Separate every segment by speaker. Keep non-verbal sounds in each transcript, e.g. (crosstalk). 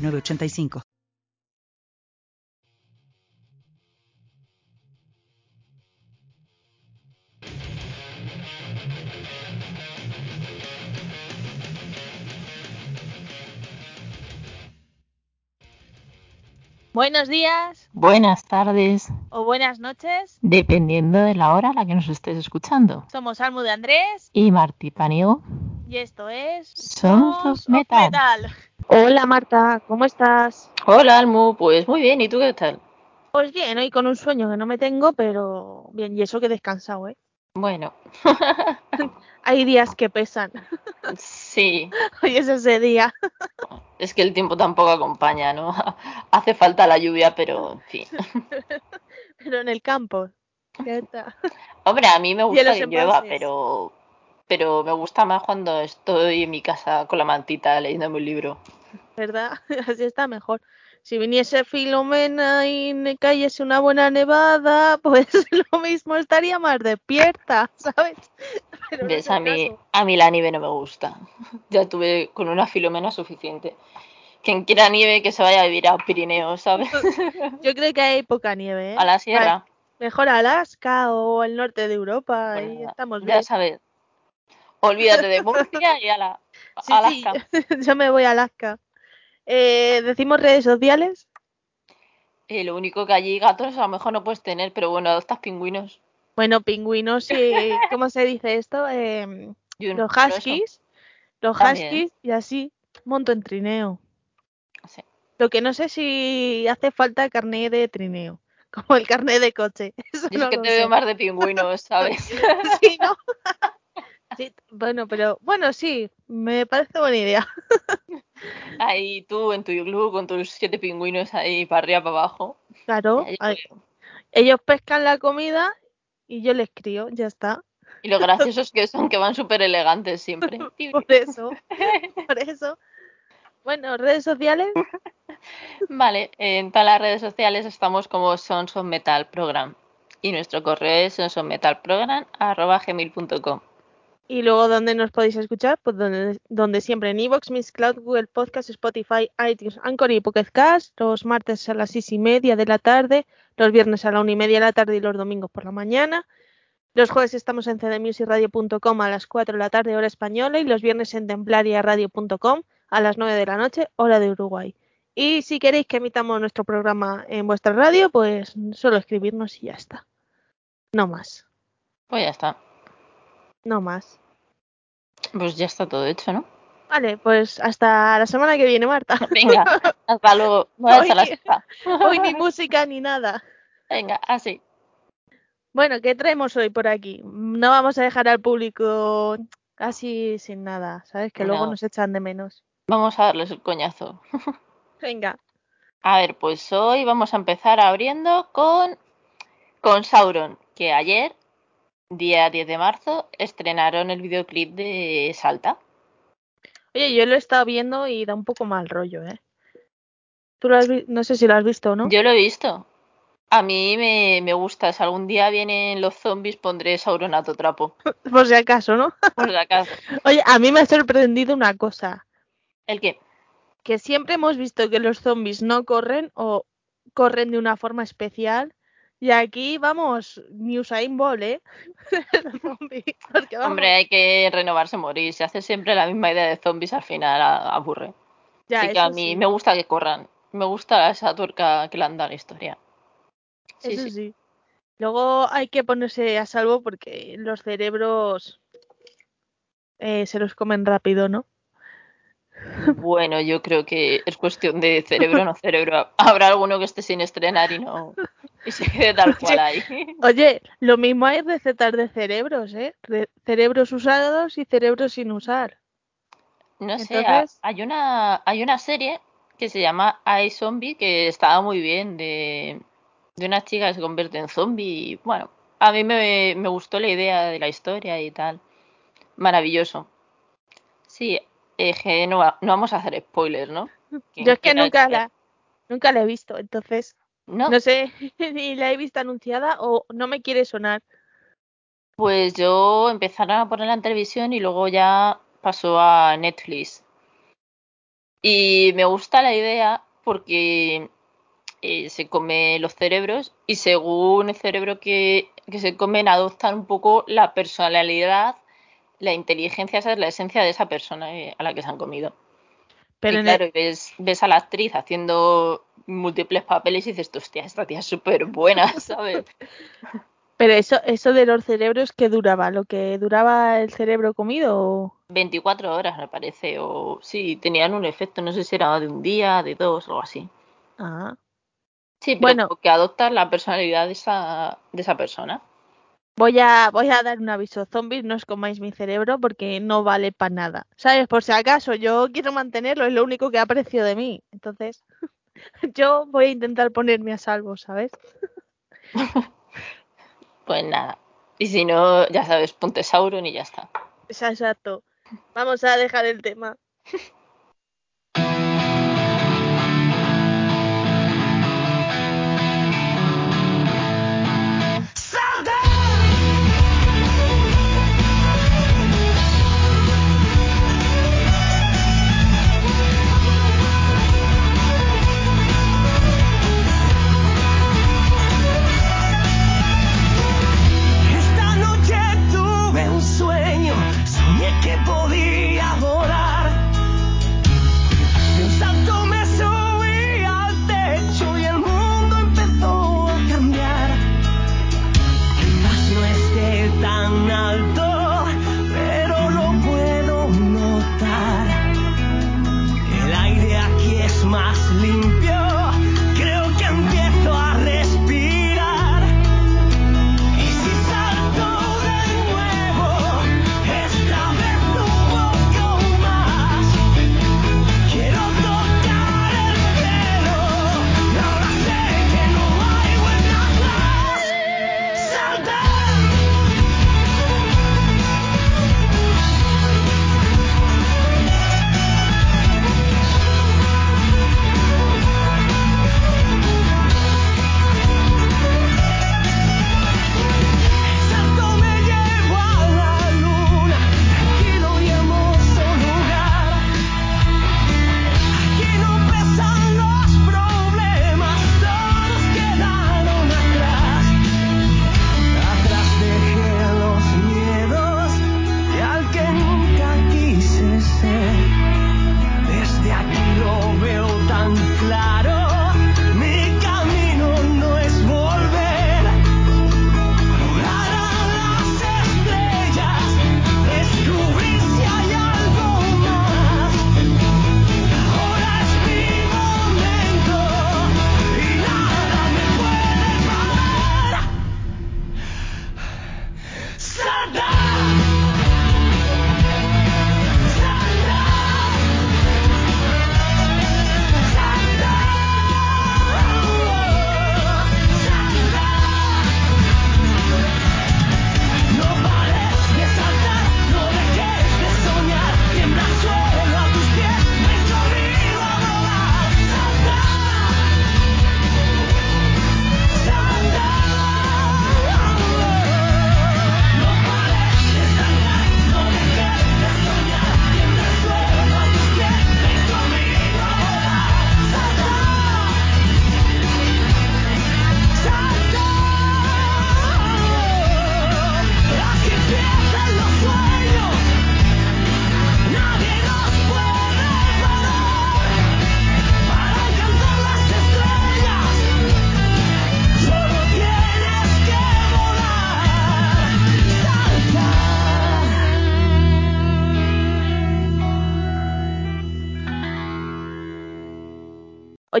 Speaker 1: 985.
Speaker 2: Buenos días.
Speaker 3: Buenas tardes.
Speaker 2: O buenas noches.
Speaker 3: Dependiendo de la hora a la que nos estés escuchando.
Speaker 2: Somos Almu de Andrés.
Speaker 3: Y Martí Paniego.
Speaker 2: Y esto es.
Speaker 3: Somos Metal.
Speaker 2: Metal.
Speaker 4: Hola Marta, ¿cómo estás?
Speaker 3: Hola Almu, pues muy bien, ¿y tú qué tal?
Speaker 4: Pues bien, hoy con un sueño que no me tengo, pero bien, y eso que he descansado, ¿eh?
Speaker 3: Bueno. (laughs)
Speaker 4: Hay días que pesan.
Speaker 3: Sí. (laughs)
Speaker 4: Hoy es ese día.
Speaker 3: Es que el tiempo tampoco acompaña, ¿no? (laughs) Hace falta la lluvia, pero en fin.
Speaker 4: Pero en el campo. ¿Qué está?
Speaker 3: Hombre, a mí me gusta que llueva, pero pero me gusta más cuando estoy en mi casa con la mantita leyéndome un libro.
Speaker 4: ¿Verdad? (laughs) Así está mejor. Si viniese Filomena y me cayese una buena nevada, (laughs) pues lo mismo estaría más despierta, (laughs) ¿sabes? Pero
Speaker 3: ¿Ves? A mí, a mí la nieve no me gusta. Ya tuve con una filomena suficiente. Quien quiera nieve que se vaya a vivir a Pirineos, ¿sabes?
Speaker 4: Yo creo que hay poca nieve, ¿eh?
Speaker 3: A la sierra.
Speaker 4: Mejor Alaska o el norte de Europa, ahí
Speaker 3: nada,
Speaker 4: estamos
Speaker 3: ya
Speaker 4: bien.
Speaker 3: sabes. Olvídate de Murcia y a la
Speaker 4: Sí,
Speaker 3: Alaska.
Speaker 4: sí, yo me voy a Alaska. Eh, ¿Decimos redes sociales?
Speaker 3: Eh, lo único que allí gatos a lo mejor no puedes tener, pero bueno, adoptas pingüinos.
Speaker 4: Bueno, pingüinos y... (laughs) ¿Cómo se dice esto? Em, los huskies. Los
Speaker 3: También.
Speaker 4: huskies y así monto en trineo.
Speaker 3: sí.
Speaker 4: Lo que no sé si hace falta carné de trineo, (laughs) como el carné de coche. (laughs) Eso
Speaker 3: Yo es que te
Speaker 4: sé.
Speaker 3: veo más de pingüinos, ¿sabes?
Speaker 4: Sí, ¿no? Sí, bueno, pero bueno, sí, me parece buena idea.
Speaker 3: Ahí tú en tu iglú con tus siete pingüinos ahí para arriba, para abajo.
Speaker 4: Claro, ellos pescan la comida y yo les crío, ya está.
Speaker 3: Y lo gracioso es que son que van súper elegantes siempre. (laughs)
Speaker 4: Por eso, por eso. Bueno, redes sociales,
Speaker 3: Vale, en todas las redes sociales estamos como Sons of Metal Program. Y nuestro correo es sonsofmetalprogram.gmail.com
Speaker 4: y luego donde nos podéis escuchar, pues donde, donde siempre en Evox, Miss Cloud, Google Podcast, Spotify, iTunes, Anchor y Pocket Cast, los martes a las seis y media de la tarde, los viernes a la una y media de la tarde y los domingos por la mañana. Los jueves estamos en cdmusicradio.com a las 4 de la tarde, hora española, y los viernes en templariaradio.com a las 9 de la noche, hora de Uruguay. Y si queréis que emitamos nuestro programa en vuestra radio, pues solo escribirnos y ya está. No más,
Speaker 3: Pues ya está.
Speaker 4: No más.
Speaker 3: Pues ya está todo hecho, ¿no?
Speaker 4: Vale, pues hasta la semana que viene, Marta. (laughs)
Speaker 3: Venga, hasta luego. La. (laughs)
Speaker 4: Hoy ni música ni nada.
Speaker 3: Venga, así.
Speaker 4: Bueno, ¿qué traemos hoy por aquí? No vamos a dejar al público casi sin nada, ¿sabes? Que luego
Speaker 3: No.
Speaker 4: nos echan de menos.
Speaker 3: Vamos a darles el coñazo. (laughs)
Speaker 4: Venga,
Speaker 3: A ver, pues hoy vamos a empezar abriendo con, con Sauron, que ayer, día 10 de marzo, estrenaron el videoclip de Salta.
Speaker 4: oye, yo lo he estado viendo y da un poco mal rollo, ¿eh? Tú lo has vi- no sé si lo has visto o no.
Speaker 3: Yo lo he visto. A mí me, me gusta. Si algún día vienen los zombies, pondré Sauron a tu trapo. (laughs)
Speaker 4: Por si acaso, ¿no? (laughs)
Speaker 3: Por si acaso.
Speaker 4: Oye, a mí me ha sorprendido una cosa,
Speaker 3: ¿El qué?
Speaker 4: que siempre hemos visto que los zombies no corren o corren de una forma especial. Y aquí, vamos, ni Usain Bolt, ¿eh? (laughs) Zombies,
Speaker 3: Hombre, hay que renovarse, morir. Si hace siempre la misma idea de zombies, al final aburre.
Speaker 4: ya,
Speaker 3: Así que a mí
Speaker 4: sí.
Speaker 3: me gusta que corran. Me gusta esa tuerca que le han dado la historia. Sí,
Speaker 4: Eso
Speaker 3: sí.
Speaker 4: sí. Luego hay que ponerse a salvo porque los cerebros eh, se los comen rápido, ¿no?
Speaker 3: Bueno, yo creo que es cuestión de cerebro no cerebro. Habrá alguno que esté sin estrenar y no y se quede tal cual ahí.
Speaker 4: Oye, lo mismo hay recetas de cerebros, ¿eh? Re- cerebros usados y cerebros sin usar.
Speaker 3: No sé,
Speaker 4: Entonces-
Speaker 3: hay una hay una serie que se llama I Zombie, que estaba muy bien, de, de una chica que se convierte en zombie. Y, bueno, a mí me, me gustó la idea de la historia y tal. Maravilloso. Sí, que no, va- no vamos a hacer spoilers, ¿no? Quien
Speaker 5: Yo es que nunca
Speaker 3: ver-
Speaker 5: la, nunca la he visto, entonces
Speaker 3: ¿No?
Speaker 5: no sé (laughs) si la he visto anunciada o no me quiere sonar.
Speaker 3: Pues yo empezaron a ponerla en televisión y luego ya pasó a Netflix. Y me gusta la idea porque eh, se come los cerebros y según el cerebro que, que se comen adoptan un poco la personalidad, la inteligencia, esa es la esencia de esa persona eh, a la que se han comido.
Speaker 5: Pero
Speaker 3: y
Speaker 5: el-
Speaker 3: claro, ves, ves a la actriz haciendo múltiples papeles y dices, hostia, esta tía es súper buena, (laughs) ¿sabes?
Speaker 5: pero eso, eso de los cerebros, ¿qué duraba? ¿Lo que duraba el cerebro comido? o-
Speaker 3: 24 horas me parece, o sí, tenían un efecto, no sé si era de un día, de dos, o algo así.
Speaker 5: Ah,
Speaker 3: Sí, pero
Speaker 5: Bueno.
Speaker 3: que adoptas la personalidad de esa, de esa persona.
Speaker 5: Voy a, voy a dar un aviso. Zombies, no os comáis mi cerebro porque no vale para nada. ¿Sabes? Por si acaso, yo quiero mantenerlo, es lo único que aprecio de mí. Entonces, (laughs) yo voy a intentar ponerme a salvo, ¿sabes? (laughs)
Speaker 3: Pues nada. Y si no, ya sabes, ponte Sauron y ya está.
Speaker 5: Es Exacto. Vamos a dejar el tema. (laughs)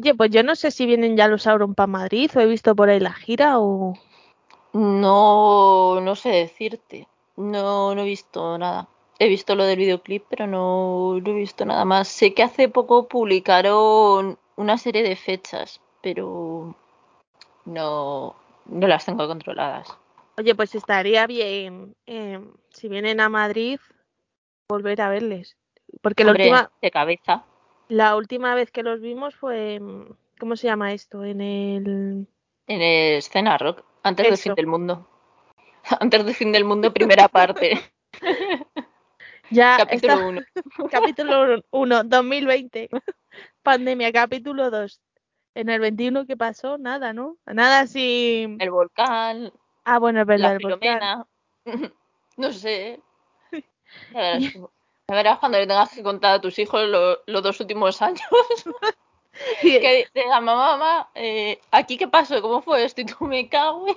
Speaker 5: Oye, pues yo no sé si vienen ya los Sauron para Madrid o he visto por ahí la gira o...
Speaker 3: No, no sé decirte. No, no he visto nada. he visto lo del videoclip, pero no, no he visto nada más. Sé que hace poco publicaron una serie de fechas, pero no, no las tengo controladas.
Speaker 4: Oye, pues estaría bien, eh, si vienen a Madrid, volver a verles. Porque la
Speaker 3: Hombre,
Speaker 4: última,
Speaker 3: de cabeza.
Speaker 4: La última vez que los vimos fue, en- ¿cómo se llama esto? En el...
Speaker 3: En escena rock, antes del
Speaker 4: Eso.
Speaker 3: fin del mundo. (laughs) Antes del fin del mundo, primera parte. (laughs)
Speaker 4: Ya
Speaker 3: capítulo
Speaker 4: está-
Speaker 3: 1. (laughs)
Speaker 4: capítulo 1, 2020. Pandemia, capítulo 2. En el 21, ¿qué pasó? Nada, ¿no? Nada así...
Speaker 3: El volcán,
Speaker 4: Ah, bueno, es verdad,
Speaker 3: la
Speaker 4: el volcán.
Speaker 3: No sé. Ya verás cuando le tengas que contar a tus hijos lo- los dos últimos años. (laughs) (laughs) que digan, mamá, mamá, eh, ¿aquí qué pasó? ¿Cómo fue esto? Y tú me cago en...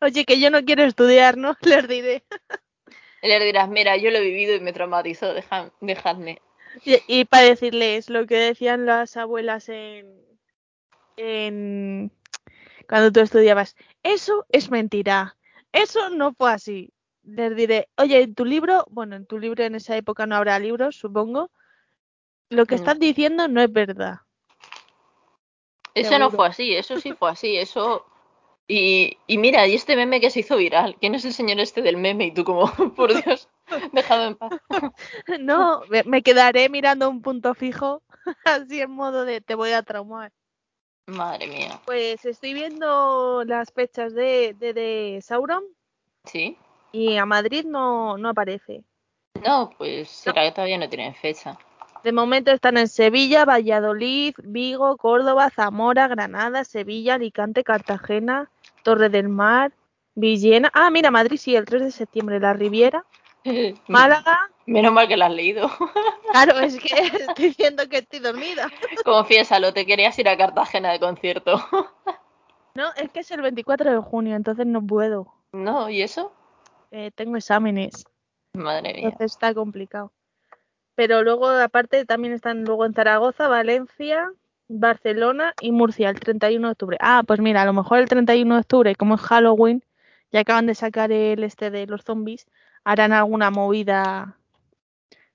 Speaker 4: Oye, que yo no quiero estudiar, ¿no? (laughs) Les diré.
Speaker 3: Y le dirás, mira, yo lo he vivido y me traumatizó, deja- dejadme.
Speaker 4: Y, y para decirles lo que decían las abuelas en, en cuando tú estudiabas, eso es mentira, eso no fue así. Les diré, oye, en tu libro, bueno, en tu libro en esa época no habrá libros, supongo, lo que
Speaker 3: No.
Speaker 4: están diciendo no es verdad.
Speaker 3: Eso no fue así, eso sí fue así, eso... Y, y mira, y este meme que se hizo viral, ¿quién es el señor este del meme? Y tú como, (laughs) por Dios, dejado en paz. (laughs)
Speaker 4: No, me, me quedaré mirando un punto fijo, (laughs) así en modo de te voy a traumar.
Speaker 3: Madre mía.
Speaker 4: Pues estoy viendo las fechas de, de, de Sauron
Speaker 3: ¿Sí?
Speaker 4: Y a Madrid no, no aparece.
Speaker 3: No, pues será que todavía no tienen fecha.
Speaker 4: De momento están en Sevilla, Valladolid, Vigo, Córdoba, Zamora, Granada, Sevilla, Alicante, Cartagena, Torre del Mar, Villena. Ah, mira, Madrid sí, el 3 de septiembre, La Riviera, (laughs) Málaga.
Speaker 3: Menos mal que lo has leído. (laughs)
Speaker 4: Claro, es que (laughs) estoy viendo que estoy dormida.
Speaker 3: Confiésalo, te querías ir a Cartagena de concierto.
Speaker 4: No, es que es el 24 de junio, entonces no puedo.
Speaker 3: No, ¿y eso?
Speaker 4: Eh, tengo exámenes,
Speaker 3: Madre mía.
Speaker 4: entonces está complicado. Pero luego, aparte, también están luego en Zaragoza, Valencia, Barcelona y Murcia el 31 de octubre. Ah, pues mira, a lo mejor el 31 de octubre, como es Halloween, ya acaban de sacar el este de los zombies, harán alguna movida.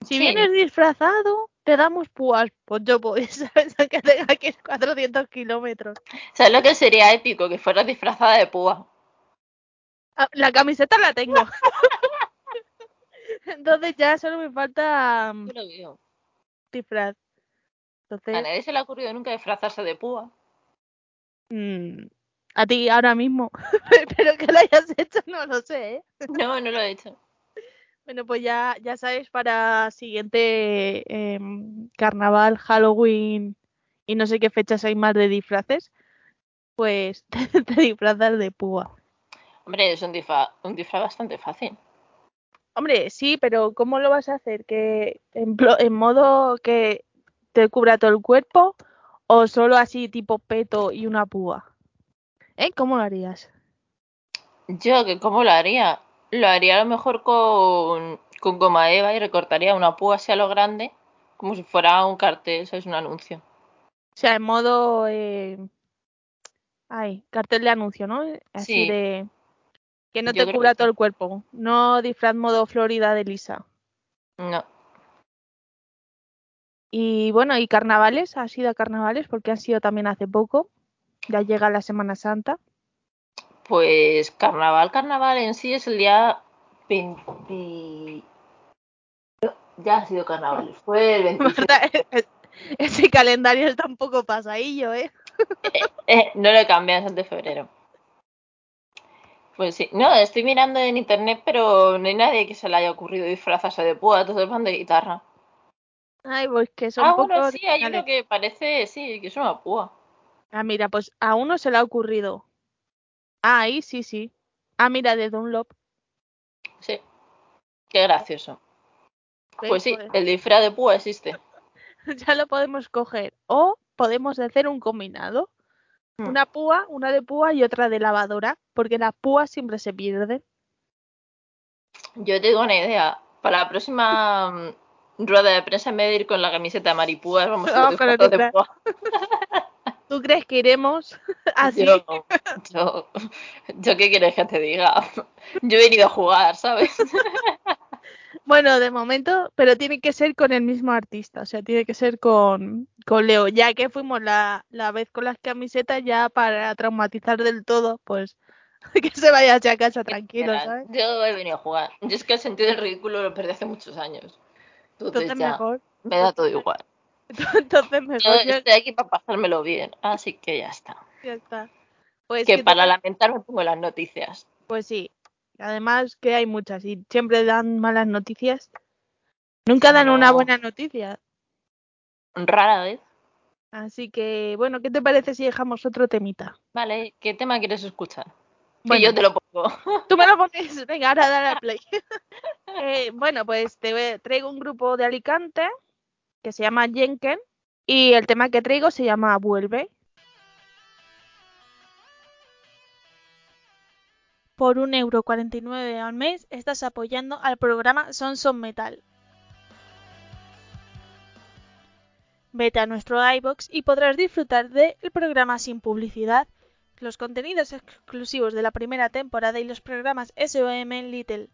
Speaker 4: Si
Speaker 3: Sí.
Speaker 4: vienes disfrazado, te damos púas. Pues yo voy, (laughs) ¿sabes? Aunque tenga que ir 400 kilómetros.
Speaker 3: ¿Sabes lo que sería épico? Que fueras disfrazada de púa.
Speaker 4: Ah, La camiseta la tengo. (laughs) Entonces ya solo me falta
Speaker 3: Yo lo veo.
Speaker 4: disfraz.
Speaker 3: A nadie se le ha ocurrido nunca disfrazarse de púa.
Speaker 4: mm, a ti ahora mismo. (laughs) Pero que lo hayas hecho, no lo sé, ¿eh?
Speaker 3: No, no lo he hecho.
Speaker 4: Bueno, pues ya, ya sabes, para siguiente em, carnaval, Halloween y no sé qué fechas hay más de disfraces, pues (laughs) te, te disfrazas de púa.
Speaker 3: Hombre, es un disfraz, un disfraz bastante fácil.
Speaker 4: Hombre, sí, pero ¿cómo lo vas a hacer? ¿Que en, en modo que te cubra todo el cuerpo o solo así tipo peto y una púa? ¿Eh? ¿Cómo lo harías?
Speaker 3: Yo, que ¿cómo lo haría? Lo haría a lo mejor con, con goma eva y recortaría una púa así a lo grande, como si fuera un cartel, es un anuncio.
Speaker 4: O sea, en modo... eh, Ay, cartel de anuncio, ¿no? Así
Speaker 3: Sí.
Speaker 4: de... Que no
Speaker 3: Yo
Speaker 4: te cubra todo el cuerpo. No disfraz modo Florida de Lisa.
Speaker 3: No.
Speaker 4: Y bueno, y carnavales, ¿has ido a carnavales? Porque han sido también hace poco. Ya llega la Semana Santa.
Speaker 3: Pues carnaval, carnaval en sí es el día 20... Ya ha sido carnaval, fue el (laughs) 27.
Speaker 4: Marta, ese calendario está un poco pasadillo, ¿eh?
Speaker 3: Eh, no lo cambias antes de febrero. Pues sí, no, estoy mirando en internet, pero no hay nadie que se le haya ocurrido disfrazarse de púa, todos van de guitarra.
Speaker 4: Ay, pues que son
Speaker 3: Ah,
Speaker 4: poco
Speaker 3: bueno, sí, hay uno que parece, sí, que es una púa.
Speaker 4: Ah, mira, pues a uno se le ha ocurrido. Ah, ahí sí, sí. Ah, mira, de Dunlop.
Speaker 3: Sí, qué gracioso. Pues sí,
Speaker 4: Pues
Speaker 3: el disfraz de púa existe. (laughs)
Speaker 4: ya lo podemos coger. O podemos hacer un combinado.
Speaker 3: Hmm.
Speaker 4: Una púa, una de púa y otra de lavadora. Porque las púas siempre se pierden.
Speaker 3: Yo te digo una idea. Para la próxima mm, rueda de prensa, en vez de ir con la camiseta de maripúas, vamos a ir
Speaker 4: el
Speaker 3: disfrazados de púa. (laughs)
Speaker 4: ¿Tú crees que iremos (laughs) así?
Speaker 3: Yo, yo, yo, ¿qué quieres que te diga? (laughs) Yo he venido a jugar, ¿sabes?
Speaker 4: Bueno, de momento, pero tiene que ser con el mismo artista, o sea, tiene que ser con, con Leo, ya que fuimos la, la vez con las camisetas ya para traumatizar del todo, pues (laughs) que se vaya hacia casa tranquilo, ¿sabes?
Speaker 3: Yo he venido a jugar. Yo es que el sentido del ridículo lo perdí hace muchos años. Entonces,
Speaker 4: Entonces
Speaker 3: ya
Speaker 4: mejor,
Speaker 3: me da todo igual. (laughs)
Speaker 4: entonces mejor, yo-
Speaker 3: estoy aquí para pasármelo bien, así que ya está.
Speaker 4: ya está. Pues
Speaker 3: que
Speaker 4: que
Speaker 3: para
Speaker 4: te-
Speaker 3: lamentar me pongo las noticias.
Speaker 4: Pues sí. Además que hay muchas y siempre dan malas noticias. Nunca dan una buena noticia.
Speaker 3: Rara vez.
Speaker 4: Así que, bueno, ¿qué te parece si dejamos otro temita?
Speaker 3: Vale, ¿qué tema quieres escuchar?
Speaker 4: Bueno.
Speaker 3: Que yo te lo pongo. (laughs)
Speaker 4: Tú me lo pones. Venga, ahora dale a play. (laughs) Eh, bueno, pues te traigo un grupo de Alicante que se llama Jenken y el tema que traigo se llama Vuelve. Por un euro 49 al mes estás apoyando al programa Son Son Metal. Vete a nuestro iBox y podrás disfrutar del programa sin publicidad, los contenidos exclusivos de la primera temporada y los programas SOM Little.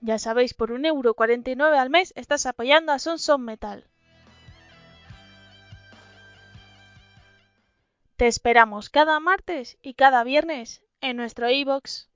Speaker 4: Ya sabéis, por un euro 49 al mes estás apoyando a Son Son Metal. Te esperamos cada martes y cada viernes en nuestro iBox.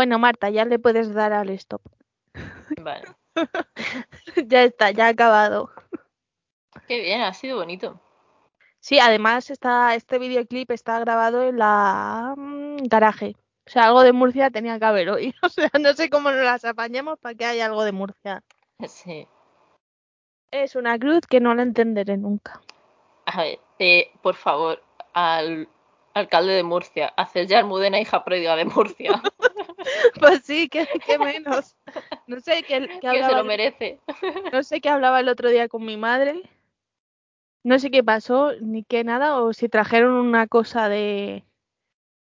Speaker 4: Bueno, Marta, ya le puedes dar al stop. (laughs)
Speaker 3: Vale.
Speaker 4: ya está, ya ha acabado.
Speaker 3: Qué bien, ha sido bonito.
Speaker 4: Sí, además está, este videoclip está grabado en la mm, garaje. O sea, algo de Murcia tenía que haber hoy. (laughs) O sea, no sé cómo nos las apañamos para que haya algo de Murcia.
Speaker 3: Sí.
Speaker 4: Es una cruz que no la entenderé nunca.
Speaker 3: A ver, eh, por favor, al alcalde de Murcia, hacer ya Almudena hija pródiga de Murcia, (laughs)
Speaker 4: Pues sí, que, que menos. No sé qué, qué (laughs)
Speaker 3: que se lo merece. (laughs)
Speaker 4: no sé qué hablaba el otro día con mi madre. No sé qué pasó, ni qué nada, o si trajeron una cosa de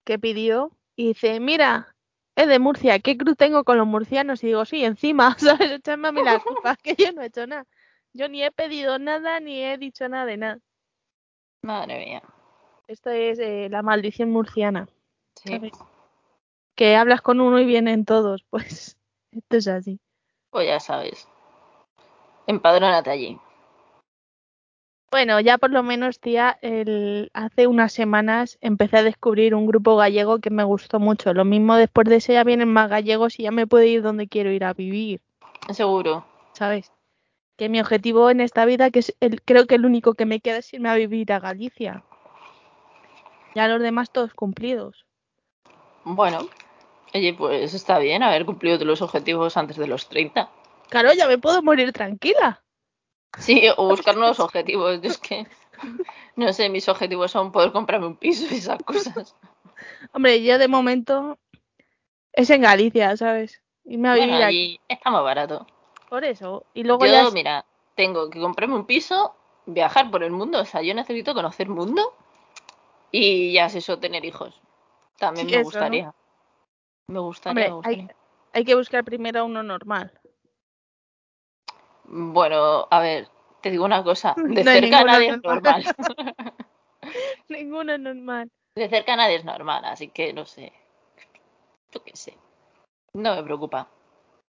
Speaker 4: que pidió y dice, mira, es de Murcia, ¿qué cruz tengo con los murcianos? Y digo, sí, encima, ¿sabes? Echarme a mí la culpa, que yo no he hecho nada. Yo ni he pedido nada, ni he dicho nada de nada.
Speaker 3: Madre mía.
Speaker 4: Esto es eh, la maldición murciana,
Speaker 3: Sí.
Speaker 4: ¿sabes? Que hablas con uno y vienen todos, (laughs) pues esto es así.
Speaker 3: Pues ya sabes. Empadrónate allí.
Speaker 4: Bueno, ya por lo menos, tía, el... hace unas semanas empecé a descubrir un grupo gallego que me gustó mucho. Lo mismo después de ese ya vienen más gallegos y ya me puedo ir donde quiero ir a vivir,
Speaker 3: Seguro.
Speaker 4: ¿sabes? Que mi objetivo en esta vida, que es el, creo que el único que me queda es irme a vivir a Galicia. Ya los demás todos cumplidos.
Speaker 3: Bueno, oye, pues está bien haber cumplido todos los objetivos antes de los 30.
Speaker 4: Claro, ya me puedo morir tranquila.
Speaker 3: Sí, o buscar nuevos objetivos. Yo es que, no sé, mis objetivos son poder comprarme un piso y esas cosas.
Speaker 4: Hombre, yo de momento es en Galicia, ¿sabes? Irme a
Speaker 3: Bueno,
Speaker 4: vivir aquí.
Speaker 3: allí está más barato.
Speaker 4: Por eso. Y luego
Speaker 3: Yo,
Speaker 4: ya...
Speaker 3: mira, tengo que comprarme un piso, viajar por el mundo, o sea, yo necesito conocer el mundo y ya es eso, tener hijos. También
Speaker 4: Sí,
Speaker 3: me
Speaker 4: eso, ¿no?
Speaker 3: gustaría. Me gustaría,
Speaker 4: Hombre,
Speaker 3: me
Speaker 4: hay,
Speaker 3: gustaría.
Speaker 4: hay que buscar primero uno normal.
Speaker 3: Bueno, a ver, te digo una cosa, (laughs) de
Speaker 4: No hay
Speaker 3: cerca nadie es
Speaker 4: normal.
Speaker 3: normal. (laughs)
Speaker 4: Ninguno normal.
Speaker 3: De cerca nadie es normal, así que no sé. Yo qué sé. No me preocupa.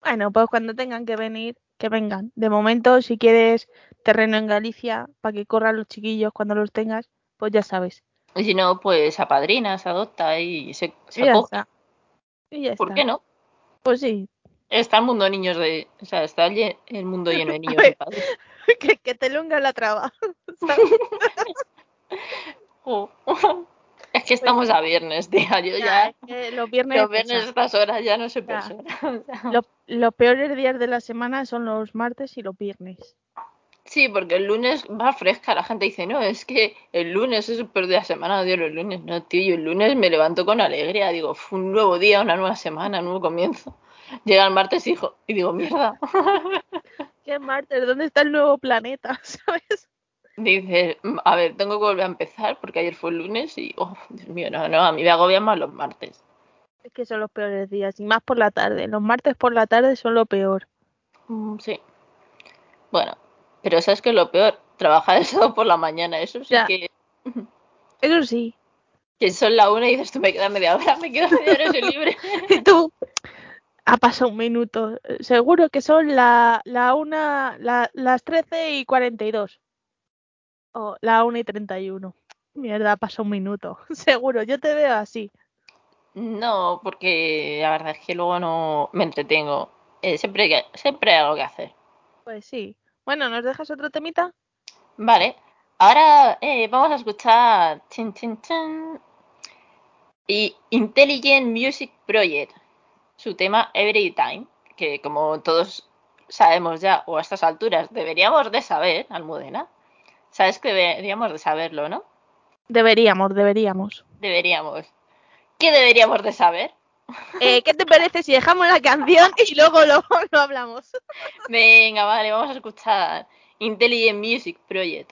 Speaker 4: Bueno, pues cuando tengan que venir, que vengan. De momento, si quieres terreno en Galicia para que corran los chiquillos cuando los tengas, pues ya sabes.
Speaker 3: Y si no, pues apadrina, se adopta y se, se
Speaker 4: Y
Speaker 3: acoge.
Speaker 4: está. Y ya
Speaker 3: ¿Por
Speaker 4: está.
Speaker 3: qué no?
Speaker 4: Pues sí,
Speaker 3: Está el mundo de niños de. O sea, está el mundo lleno de niños de (laughs) padres.
Speaker 4: que, que te lunga la traba. ¿sabes? (laughs)
Speaker 3: Oh. Es que estamos a viernes, tía. Yo
Speaker 4: Ya, los viernes,
Speaker 3: Los viernes a estas horas ya no soy
Speaker 4: Ya.
Speaker 3: persona. O sea,
Speaker 4: Los, (laughs) los peores días de la semana son los martes y los viernes.
Speaker 3: Sí, porque el lunes va fresca. La gente dice, no, es que el lunes es el peor día de la semana, odio los lunes. No, tío, yo el lunes me levanto con alegría. Digo, fue un nuevo día, una nueva semana, un nuevo comienzo. Llega el martes hijo, y digo, mierda. (laughs)
Speaker 4: ¿Qué martes? ¿Dónde está el nuevo planeta? (laughs) ¿Sabes?
Speaker 3: Dices, "Mm, a ver, tengo que volver a empezar porque ayer fue el lunes y, oh, Dios mío, no, no, a mí me agobian más los martes.
Speaker 4: Es que son los peores días, y más por la tarde. Los martes por la tarde son lo peor.
Speaker 3: Mm, Sí. Bueno, pero ¿sabes qué es lo peor? Trabajar el sábado por la mañana, eso sí
Speaker 4: Ya.
Speaker 3: que,
Speaker 4: Eso sí.
Speaker 3: que son la una y dices, tú me queda media hora, me queda media hora, soy libre. (laughs)
Speaker 4: Y tú, ha pasado un minuto. Seguro que son la, la una, la- las 13 y 42. O la 1 y 31. Mierda, ha pasado un minuto. (laughs) Seguro, yo te veo así.
Speaker 3: No, porque la verdad es que luego no me entretengo. Eh, siempre, que- siempre hay algo que hacer.
Speaker 4: Pues sí. Bueno, ¿nos dejas otro temita?
Speaker 3: Vale, ahora eh, vamos a escuchar chin, chin, chin, y Intelligent Music Project, su tema Every Time, que como todos sabemos ya, o a estas alturas deberíamos de saber, Almudena, sabes que deberíamos de saberlo, ¿no?
Speaker 4: Deberíamos, deberíamos.
Speaker 3: Deberíamos. ¿Qué deberíamos de saber?
Speaker 4: Eh, ¿Qué te parece si dejamos la canción y luego lo, lo hablamos?
Speaker 3: Venga, vale, vamos a escuchar Intelligent Music Project.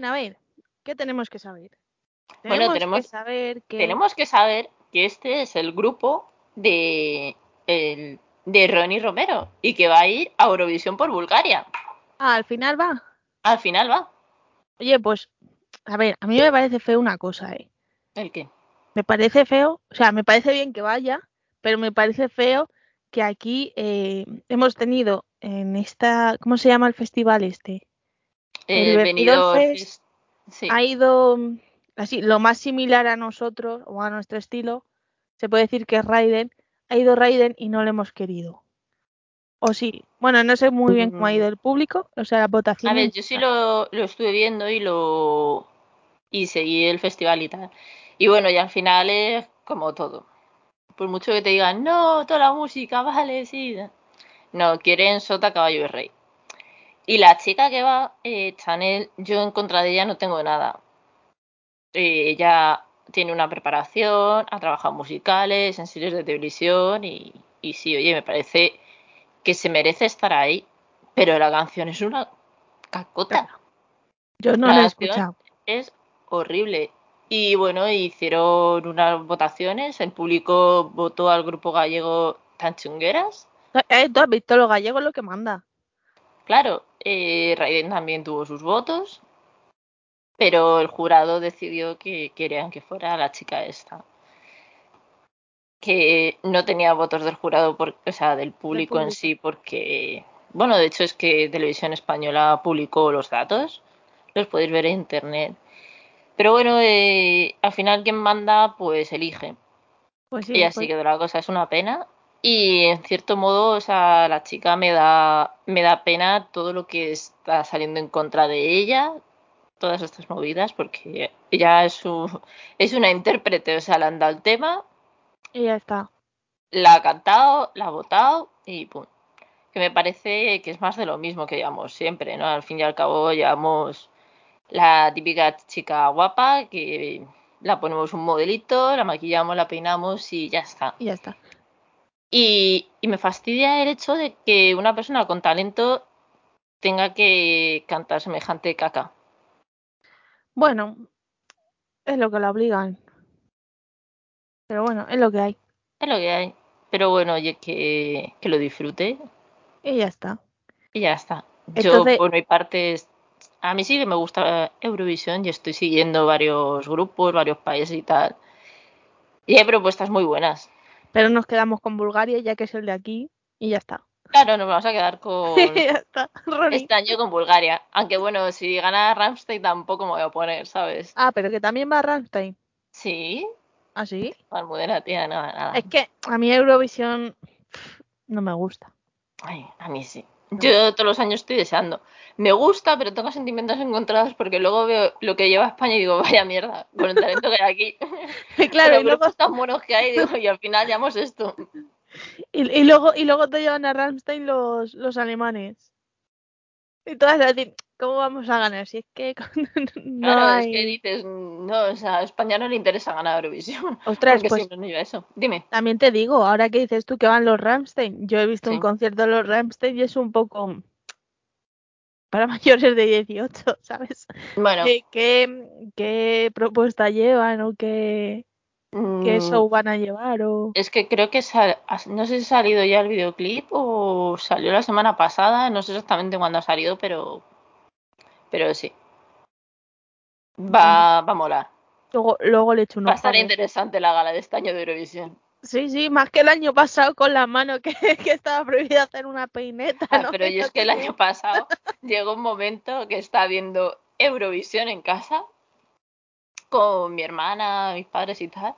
Speaker 4: Bueno, a ver, ¿qué tenemos que saber?
Speaker 3: Bueno,
Speaker 4: que
Speaker 3: tenemos-
Speaker 4: saber que
Speaker 3: Tenemos que saber que este es el grupo de, el- de Ronnie Romero y que va a ir a Eurovisión por Bulgaria.
Speaker 4: Ah, al final va.
Speaker 3: Al final va.
Speaker 4: Oye, pues, a ver, a mí me parece feo una cosa, ¿eh?
Speaker 3: ¿El qué?
Speaker 4: Me parece feo, o sea, me parece bien que vaya, pero me parece feo que aquí eh, hemos tenido en esta, ¿cómo se llama el festival este? El
Speaker 3: Eh,
Speaker 4: Benidorm
Speaker 3: Benidorm
Speaker 4: Fest
Speaker 3: Fest. Sí.
Speaker 4: Ha ido así, lo más similar a nosotros o a nuestro estilo, se puede decir que es Raiden. Ha ido Raiden y no lo hemos querido. O sí, bueno, no sé muy bien cómo ha ido el público, o sea, la votación.
Speaker 3: A ver, yo sí lo, lo estuve viendo y lo y seguí el festival y tal. Y bueno, y al final es como todo. Por mucho que te digan, no, toda la música, vale, sí. No, quieren sota, caballo y rey. Y la chica que va, eh, Chanel, yo en contra de ella no tengo nada. Eh, ella tiene una preparación, ha trabajado en musicales, en series de televisión y, y sí, oye, me parece que se merece estar ahí, pero la canción es una cacota,
Speaker 4: Yo no
Speaker 3: la
Speaker 4: he escuchado.
Speaker 3: es horrible. Y bueno, hicieron unas votaciones, el público votó al grupo gallego Tan Chungueras.
Speaker 4: Eh, ¿Tú has visto los gallegos lo que manda?
Speaker 3: Claro, eh, Raiden también tuvo sus votos, pero el jurado decidió que querían que fuera la chica esta. Que no tenía votos del jurado, por, o sea, del público, en sí, porque, bueno, de hecho es que Televisión Española publicó los datos, los podéis ver en internet. Pero bueno, eh, al final quien manda, pues elige.
Speaker 4: Pues sí,
Speaker 3: Y así
Speaker 4: pues-
Speaker 3: quedó la cosa, es una pena. Y en cierto modo, o sea, la chica me da, me da pena todo lo que está saliendo en contra de ella, todas estas movidas, porque ella es, un- (laughs) es una intérprete, o sea, le han dado el tema,
Speaker 4: y ya está.
Speaker 3: la ha cantado, la ha votado y pum. Que me parece que es más de lo mismo que llevamos siempre, ¿no? Al fin y al cabo llevamos la típica chica guapa que la ponemos un modelito, la maquillamos, la peinamos y ya está.
Speaker 4: Y ya está.
Speaker 3: Y, y me fastidia el hecho de que una persona con talento tenga que cantar semejante caca.
Speaker 4: Bueno, es lo que la obligan. Pero bueno, es lo que hay.
Speaker 3: Es lo que hay. Pero bueno, oye, que, que lo disfrute
Speaker 4: Y ya está.
Speaker 3: y ya está. Yo, por mi parte, a mí sí que me gusta Eurovisión y estoy siguiendo varios grupos, varios países y tal. Y hay propuestas muy buenas.
Speaker 4: Pero nos quedamos con Bulgaria ya que es el de aquí. Y ya está.
Speaker 3: Claro, nos vamos a quedar (laughs) con
Speaker 4: ya está.
Speaker 3: Este año con Bulgaria. Aunque bueno, si gana Ramstein tampoco me voy a oponer, ¿sabes?
Speaker 4: Ah, pero que también va Rammstein.
Speaker 3: Sí,
Speaker 4: ¿Ah, sí?
Speaker 3: Almudena, tía, nada, nada.
Speaker 4: Es que a mí Eurovisión no me gusta.
Speaker 3: Ay, a mí sí. Yo todos los años estoy deseando. Me gusta, pero tengo sentimientos encontrados porque luego veo lo que lleva España y digo, vaya mierda, con el talento que hay aquí. (laughs)
Speaker 4: claro,
Speaker 3: Los
Speaker 4: y luego,
Speaker 3: tan buenos que hay, digo, y al final llevamos esto.
Speaker 4: y, y luego, y luego te llevan a Rammstein los, los alemanes. Y todas las decir, ¿cómo vamos a ganar? Si es que (laughs) no
Speaker 3: Claro,
Speaker 4: hay...
Speaker 3: es que dices, no, o sea, a España no le interesa ganar Eurovisión. (laughs)
Speaker 4: Ostras, pues
Speaker 3: no, eso. Dime.
Speaker 4: también te digo, ahora que dices tú que van los Rammstein, yo he visto
Speaker 3: Sí.
Speaker 4: un concierto de los Rammstein y es un poco para (laughs) mayores de 18, ¿sabes?
Speaker 3: Bueno,
Speaker 4: ¿Qué, qué, qué propuesta llevan o qué, qué
Speaker 3: mm,
Speaker 4: show van a llevar? O...
Speaker 3: es que creo que sal- no sé si ha salido ya el videoclip o salió la semana pasada, no sé exactamente cuándo ha salido, pero pero sí. Va, va a molar.
Speaker 4: Luego, luego le echo un
Speaker 3: Va a estar interesante la gala de este año de Eurovisión.
Speaker 4: Sí, sí, más que el año pasado con la mano que, (laughs) que estaba prohibido hacer una peineta.
Speaker 3: Ah,
Speaker 4: ¿no?
Speaker 3: pero yo es que el año pasado (laughs) llegó un momento que estaba viendo Eurovisión en casa con mi hermana, mis padres y tal.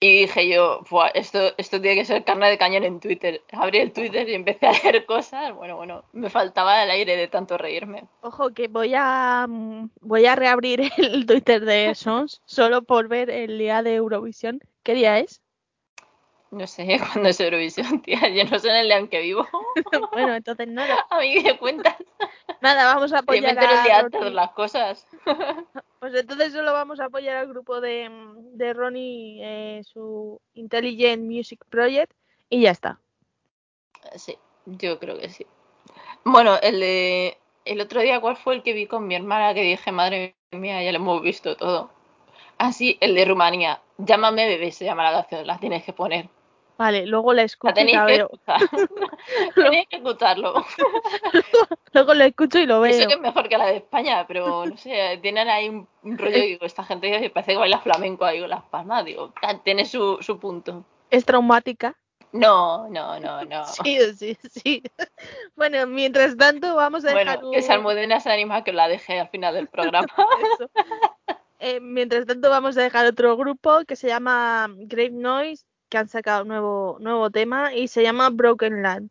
Speaker 3: Y dije yo, "Buah, esto, esto tiene que ser carne de cañón en Twitter. Abrí el Twitter y empecé a leer cosas. Bueno, bueno, me faltaba el aire de tanto reírme.
Speaker 4: Ojo, que voy a voy a reabrir el Twitter de Sons solo por ver el día de Eurovisión. ¿Qué día es?
Speaker 3: No sé (laughs) cuándo es Eurovisión, (laughs) tía. Yo no sé en el día en que vivo. (laughs)
Speaker 4: bueno, entonces nada.
Speaker 3: A mí me cuentas.
Speaker 4: Nada, vamos a
Speaker 3: Yo me
Speaker 4: apoyar
Speaker 3: el día
Speaker 4: a
Speaker 3: de
Speaker 4: Ronnie.
Speaker 3: las cosas.
Speaker 4: Pues entonces solo vamos a apoyar al grupo de, de Ronnie, eh, su Intelligent Music Project, y ya está.
Speaker 3: Sí, yo creo que sí. Bueno, el de el otro día, ¿cuál fue el que vi con mi hermana? Que dije, madre mía, ya lo hemos visto todo. Así, el de Rumanía. Llámame bebé, se llama la canción, la tienes que poner.
Speaker 5: Vale, luego la
Speaker 3: La
Speaker 5: escucho y
Speaker 3: tenéis
Speaker 5: la
Speaker 3: que
Speaker 5: veo.
Speaker 3: escuchar. (laughs) (laughs) tenéis que escucharlo.
Speaker 5: Luego la escucho y lo
Speaker 3: Eso
Speaker 5: veo.
Speaker 3: que es mejor que la de España, pero no sé, tienen ahí un, un rollo, digo, esta gente parece que baila flamenco ahí con las palmas, digo, tiene su, su punto.
Speaker 5: Es traumática.
Speaker 3: No, no, no, no. (laughs)
Speaker 5: Sí, sí, sí. Bueno, mientras tanto vamos a dejar
Speaker 3: bueno, que
Speaker 5: un-
Speaker 3: Salmudena se anima a que la deje al final del programa.
Speaker 5: Eso. Eh, mientras tanto vamos a dejar otro grupo que se llama Grave Noise, que han sacado nuevo, nuevo tema y se llama Broken Land.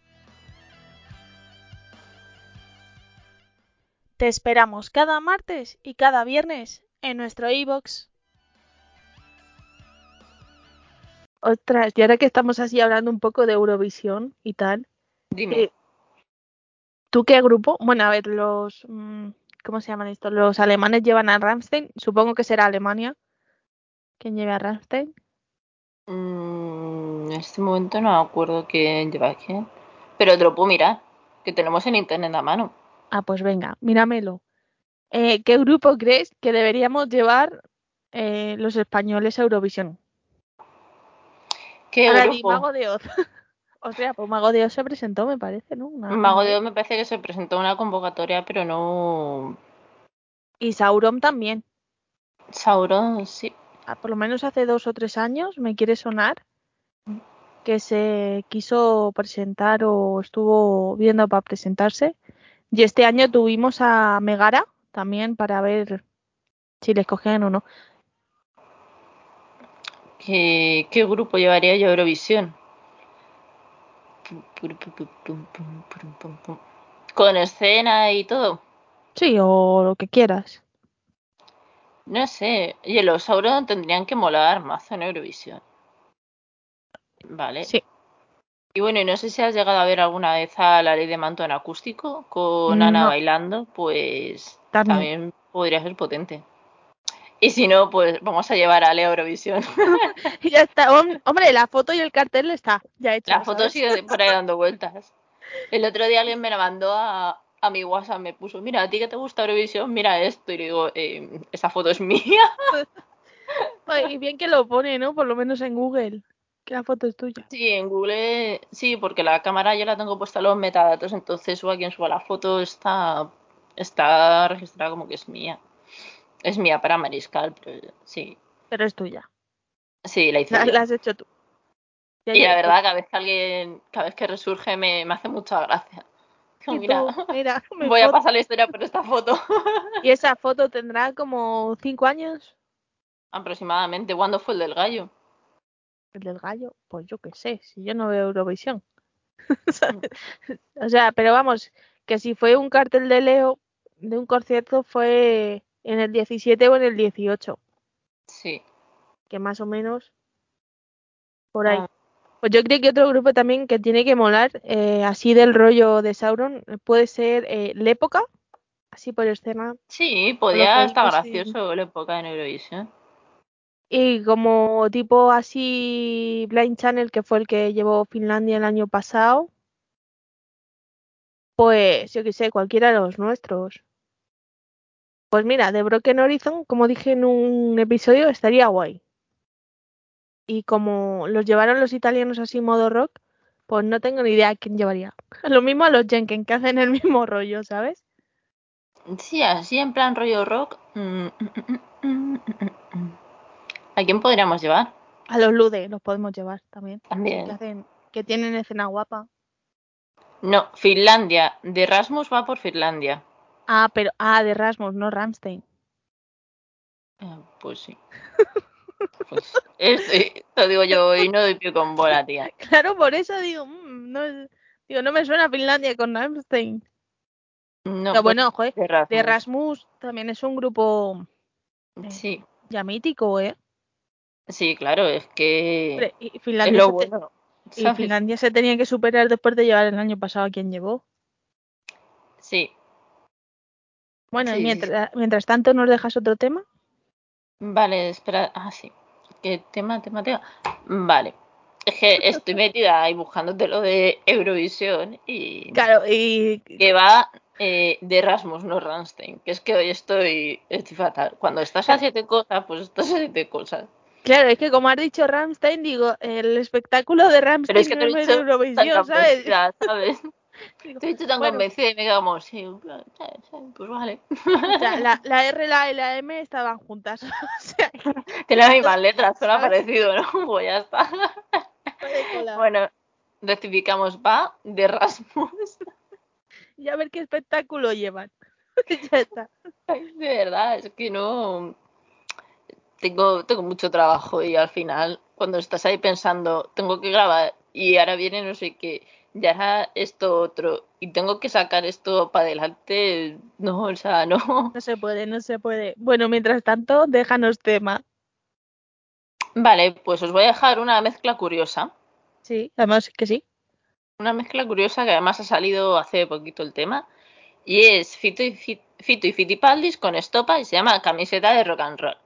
Speaker 4: Te esperamos cada martes y cada viernes en nuestro iBox. Ostras, y ahora que estamos así hablando un poco de Eurovisión y tal,
Speaker 3: Dime.
Speaker 4: eh, ¿tú qué grupo? Bueno, a ver, los. mm, ¿Cómo se llaman estos? Los alemanes llevan a Rammstein. Supongo que será Alemania. ¿Quién lleva a Rammstein?
Speaker 3: Mm, en este momento no me acuerdo quién lleva a quién. Pero te lo puedo mirar, que tenemos en internet a mano.
Speaker 4: Ah, pues venga, míramelo. Eh, ¿Qué grupo crees que deberíamos llevar eh, los españoles a Eurovisión?
Speaker 3: ¿Qué
Speaker 4: Ahora di
Speaker 3: grupo?
Speaker 4: Mago de Oz. (laughs) o sea, pues Mago de Oz se presentó, me parece, ¿no? Una-
Speaker 3: Mago de Oz me parece que se presentó una convocatoria, pero no.
Speaker 4: Y Sauron también.
Speaker 3: Sauron, sí.
Speaker 4: Ah, por lo menos hace dos o tres años me quiere sonar que se quiso presentar o estuvo viendo para presentarse. Y este año tuvimos a Megara también para ver si les cogían o no.
Speaker 3: ¿Qué, qué grupo llevaría yo a Eurovisión? Con escena y todo.
Speaker 4: Sí, o lo que quieras.
Speaker 3: No sé. Oye, los tendrían que molar mazo en Eurovisión. Vale.
Speaker 4: Sí.
Speaker 3: Y bueno, y no sé si has llegado a ver alguna vez a la ley de manto en acústico con Ana bailando, pues
Speaker 4: También.
Speaker 3: también podría ser potente. Y si no, pues vamos a llevar a Ale a Eurovisión. (laughs) (laughs)
Speaker 4: Ya está. Hom- Hombre, la foto y el cartel está ya hecho.
Speaker 3: La foto sigue por ahí (laughs) dando vueltas. El otro día alguien me la mandó a, a mi WhatsApp, me puso, mira, a ti que te gusta Eurovisión, mira esto. Y le digo, "Eh, esa foto es mía.
Speaker 4: Ay, Y bien que lo pone, ¿no? Por lo menos en Google. Que la foto es tuya.
Speaker 3: Sí, en Google, sí, porque la cámara yo la tengo puesta en los metadatos, entonces suba quien suba la foto está, está registrada como que es mía. Es mía para Mariscal, pero sí,
Speaker 4: Pero es tuya.
Speaker 3: sí, la hice
Speaker 4: La, la has hecho tú. Ya,
Speaker 3: Y la verdad, cada vez que alguien, cada vez que resurge me, me hace mucha gracia. Mira,
Speaker 4: tú, mira, mi (laughs)
Speaker 3: voy a pasar la historia por esta foto. (laughs)
Speaker 4: Y esa foto tendrá como cinco años.
Speaker 3: Aproximadamente, ¿cuándo fue el del gallo?
Speaker 4: El del gallo, pues yo qué sé, si yo no veo Eurovisión. (laughs) ¿Sabes? (laughs) o sea, pero vamos, que si fue un cartel de Leo de un concierto fue en el 17 o en el 18,
Speaker 3: Sí.
Speaker 4: que más o menos por ahí.
Speaker 3: Ah,
Speaker 4: Pues yo creo que otro grupo también que tiene que molar, eh, así del rollo de Sauron, puede ser eh, Lépoca, así por escena.
Speaker 3: Sí, podía estar gracioso la época en Eurovisión.
Speaker 4: Y como tipo así Blind Channel, que fue el que llevó Finlandia el año pasado, pues yo qué sé, cualquiera de los nuestros. Pues mira, de Broken Horizon, como dije en un episodio, estaría guay. Y como los llevaron los italianos así modo rock, pues no tengo ni idea quién llevaría. (laughs) Lo mismo a los Jenkins, que hacen el mismo rollo, ¿sabes?
Speaker 3: Sí, así en plan rollo rock. mm, mm, mm. ¿A quién podríamos llevar?
Speaker 4: A los Lude los podemos llevar también. Que
Speaker 3: También.
Speaker 4: hacen, que tienen escena guapa.
Speaker 3: No, Finlandia. De Rasmus va por Finlandia.
Speaker 4: Ah, pero, ah, de Rasmus, no Ramstein.
Speaker 3: Eh, Pues sí. Pues este, lo digo yo y no doy pie con bola, tía. (laughs)
Speaker 4: Claro, por eso digo, mm, no, digo, no me suena Finlandia con Rammstein.
Speaker 3: No,
Speaker 4: Pero
Speaker 3: pues
Speaker 4: bueno, joder,
Speaker 3: de Rasmus.
Speaker 4: de Rasmus también es un grupo
Speaker 3: Sí,
Speaker 4: ya mítico, ¿eh?
Speaker 3: Sí, claro, es que
Speaker 4: Hombre, y
Speaker 3: es
Speaker 4: Finlandia,
Speaker 3: lo
Speaker 4: se te-
Speaker 3: bueno.
Speaker 4: y
Speaker 3: ¿sabes?
Speaker 4: Finlandia se tenía que superar después de llevar el año pasado a quien llevó.
Speaker 3: Sí,
Speaker 4: Bueno,
Speaker 3: Sí,
Speaker 4: y
Speaker 3: sí,
Speaker 4: mientras, mientras tanto, ¿nos dejas otro tema?
Speaker 3: vale, espera. Ah, sí. ¿Qué tema, tema, tema? Vale. Es que estoy metida ahí buscándote lo de Eurovisión y
Speaker 4: Claro, y
Speaker 3: que va eh, de Erasmus, no Rammstein. Que es que hoy estoy, estoy fatal. Cuando estás a siete cosas, pues estás a siete cosas.
Speaker 4: Claro, es que como has dicho Rammstein, digo, el espectáculo de Rammstein
Speaker 3: Pero es que
Speaker 4: no es Eurovisión, ¿sabes?
Speaker 3: ¿sabes? (laughs)
Speaker 4: Digo,
Speaker 3: Te he dicho tan
Speaker 4: bueno,
Speaker 3: convencida y me quedo como, sí, pues vale.
Speaker 4: o sea, la, (laughs) la R, la E y la M estaban juntas. (laughs) o sea,
Speaker 3: las mismas letras, solo ha parecido, ¿no? Pues ya está. Bueno, rectificamos, va de Rasmus.
Speaker 4: y a ver qué espectáculo llevan. ya está.
Speaker 5: Ay, de verdad, es que no. Tengo, tengo mucho trabajo y al final, cuando estás ahí pensando, tengo que grabar y ahora viene no sé qué, y ahora esto otro, y tengo que sacar esto para adelante, no, o sea, no.
Speaker 4: No se puede, no se puede. Bueno, mientras tanto, déjanos tema.
Speaker 5: Vale, pues os voy a dejar una mezcla curiosa.
Speaker 4: Sí, además que sí.
Speaker 5: Una mezcla curiosa que además ha salido hace poquito el tema. Y es Fito y, Fi- Fito y Fitipaldis con estopa y se llama Camiseta de Rock and Roll.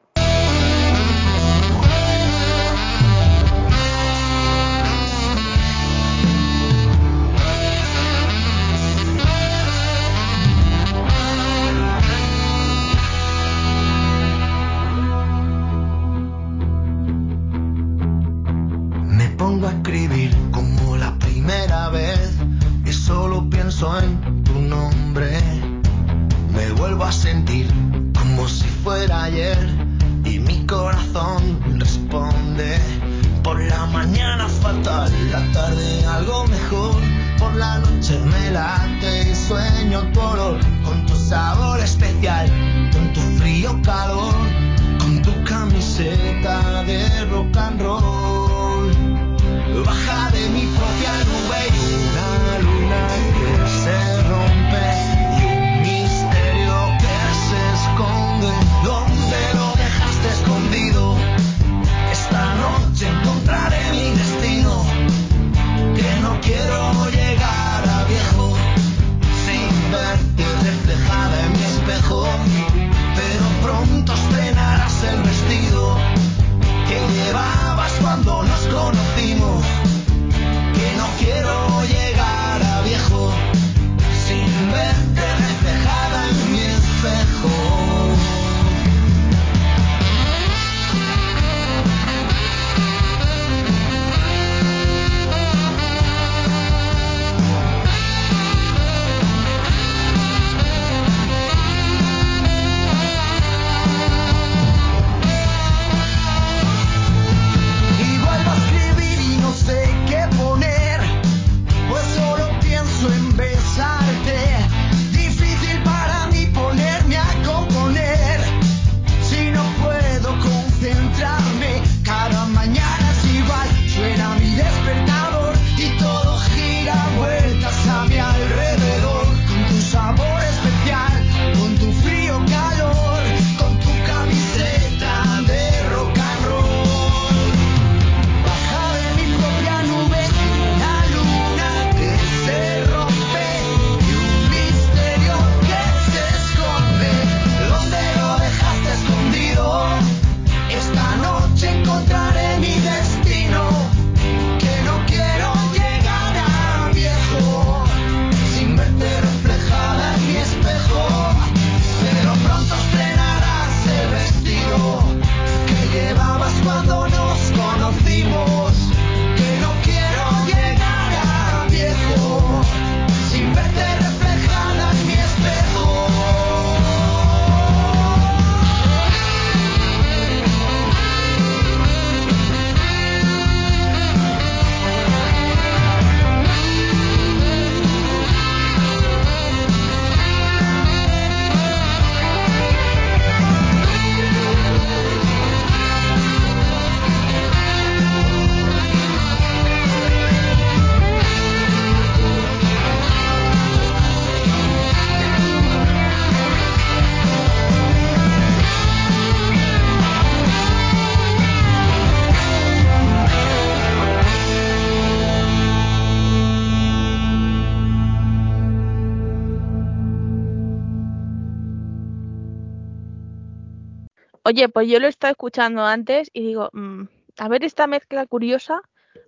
Speaker 4: Oye, pues yo lo he estado escuchando antes y digo, mm, a ver esta mezcla curiosa,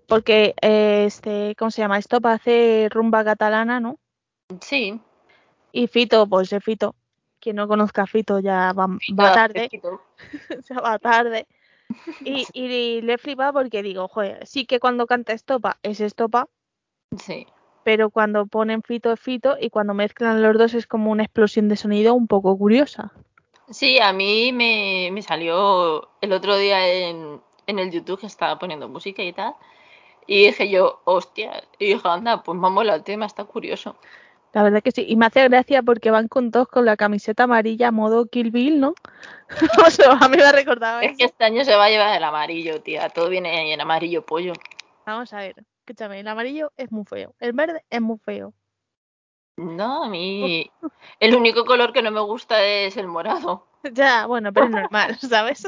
Speaker 4: porque eh, este, ¿cómo se llama? Esto para hacer rumba catalana, ¿no?
Speaker 5: Sí,
Speaker 4: Y Fito, pues de Fito. Quien no conozca a Fito ya va,
Speaker 5: Fito
Speaker 4: va
Speaker 5: hace
Speaker 4: tarde, (laughs) ya va tarde. Y, (laughs) y le flipa porque digo, joder, sí que cuando canta estopa es estopa,
Speaker 5: Sí.
Speaker 4: pero cuando ponen Fito es Fito y cuando mezclan los dos es como una explosión de sonido un poco curiosa.
Speaker 5: Sí, a mí me, me salió el otro día en, en el YouTube que estaba poniendo música y tal. Y dije yo, hostia, y dije, anda, pues me ha molado el tema, está curioso.
Speaker 4: La verdad que sí. Y me hace gracia porque van con todos con la camiseta amarilla modo Kill Bill, ¿no? (laughs) o sea, a mí me ha recordado
Speaker 3: Es que
Speaker 4: eso.
Speaker 3: este año se va a llevar el amarillo, tía. Todo viene en amarillo pollo.
Speaker 4: Vamos a ver. Escúchame, el amarillo es muy feo. El verde es muy feo.
Speaker 3: No, a mí. El único color que no me gusta es el morado.
Speaker 4: Ya, bueno, pero es normal, (laughs) ¿sabes?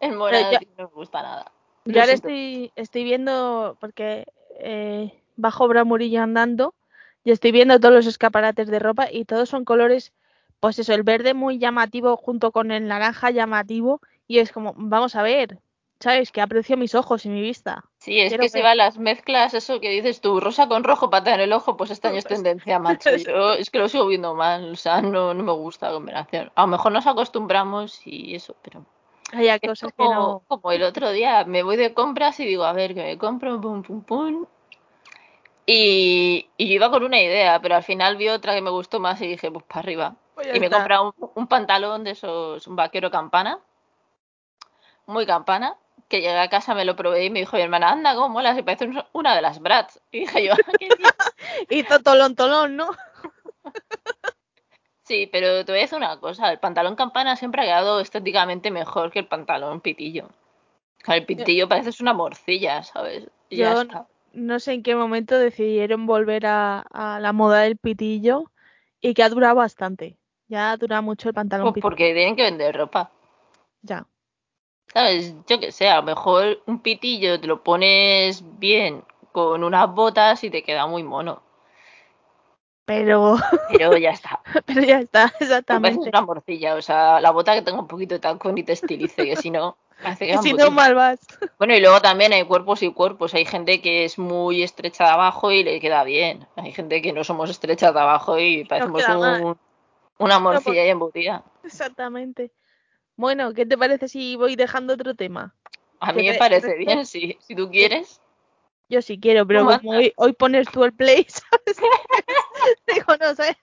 Speaker 3: El morado
Speaker 4: yo-
Speaker 3: no me gusta nada.
Speaker 4: Yo ahora estoy, estoy viendo, porque eh, bajo Bramurillo andando, y estoy viendo todos los escaparates de ropa y todos son colores, pues eso, el verde muy llamativo junto con el naranja llamativo, y es como, vamos a ver, ¿sabes? Que aprecio mis ojos y mi vista.
Speaker 3: Sí, es
Speaker 4: quiero
Speaker 3: que se
Speaker 4: ver.
Speaker 3: van las mezclas, eso que dices tú, rosa con rojo, pata en el ojo, pues este año es tendencia, macho. (laughs) Yo es que lo sigo viendo mal, o sea, no, no me gusta la combinación. A lo mejor nos acostumbramos y eso, pero
Speaker 4: Hay cosas que
Speaker 3: como,
Speaker 4: no.
Speaker 3: como el otro día, me voy de compras y digo, a ver, que me compro, pum, pum, pum. Y, y yo iba con una idea, pero al final vi otra que me gustó más y dije, pues para arriba.
Speaker 4: Pues
Speaker 3: Y me comprado un, un pantalón de esos, un vaquero campana, muy campana, que llegué a casa, me lo probé y me dijo mi hermana, anda, cómo mola, se parece un- una de las Bratz. Y dije yo, (laughs) "Ah, qué bien". (laughs)
Speaker 4: Hizo tolón, tolón, ¿no? (laughs)
Speaker 3: sí, pero te voy a decir una cosa, el pantalón campana siempre ha quedado estéticamente mejor que el pantalón pitillo. El pitillo parece una morcilla, ¿sabes? Y ya
Speaker 4: Yo
Speaker 3: está.
Speaker 4: no sé en qué momento decidieron volver a, a la moda del pitillo y que ha durado bastante. Ya ha durado mucho el pantalón
Speaker 3: Pues
Speaker 4: pitillo.
Speaker 3: porque tienen que vender ropa.
Speaker 4: Ya.
Speaker 3: ¿Sabes? Yo que sé, a lo mejor un pitillo te lo pones bien con unas botas y te queda muy mono.
Speaker 4: Pero,
Speaker 3: Pero ya está. (laughs)
Speaker 4: pero ya está, exactamente.
Speaker 3: una morcilla. O sea, la bota que tenga un poquito de tacón y te estilice, que si no, parece que
Speaker 4: Y (laughs)
Speaker 3: es
Speaker 4: si no, mal vas.
Speaker 3: Bueno, y luego también hay cuerpos y cuerpos. Hay gente que es muy estrecha de abajo y le queda bien. Hay gente que no somos estrechas de abajo y parecemos un- una morcilla
Speaker 4: pues-
Speaker 3: ahí embutida.
Speaker 4: Exactamente. Bueno, ¿qué te parece si voy dejando otro tema?
Speaker 3: A mí me parece
Speaker 4: te-
Speaker 3: bien, si, si tú quieres.
Speaker 4: Yo sí quiero, pero como hoy, hoy pones tú el play, (laughs) ¿sabes? Digo, no sé.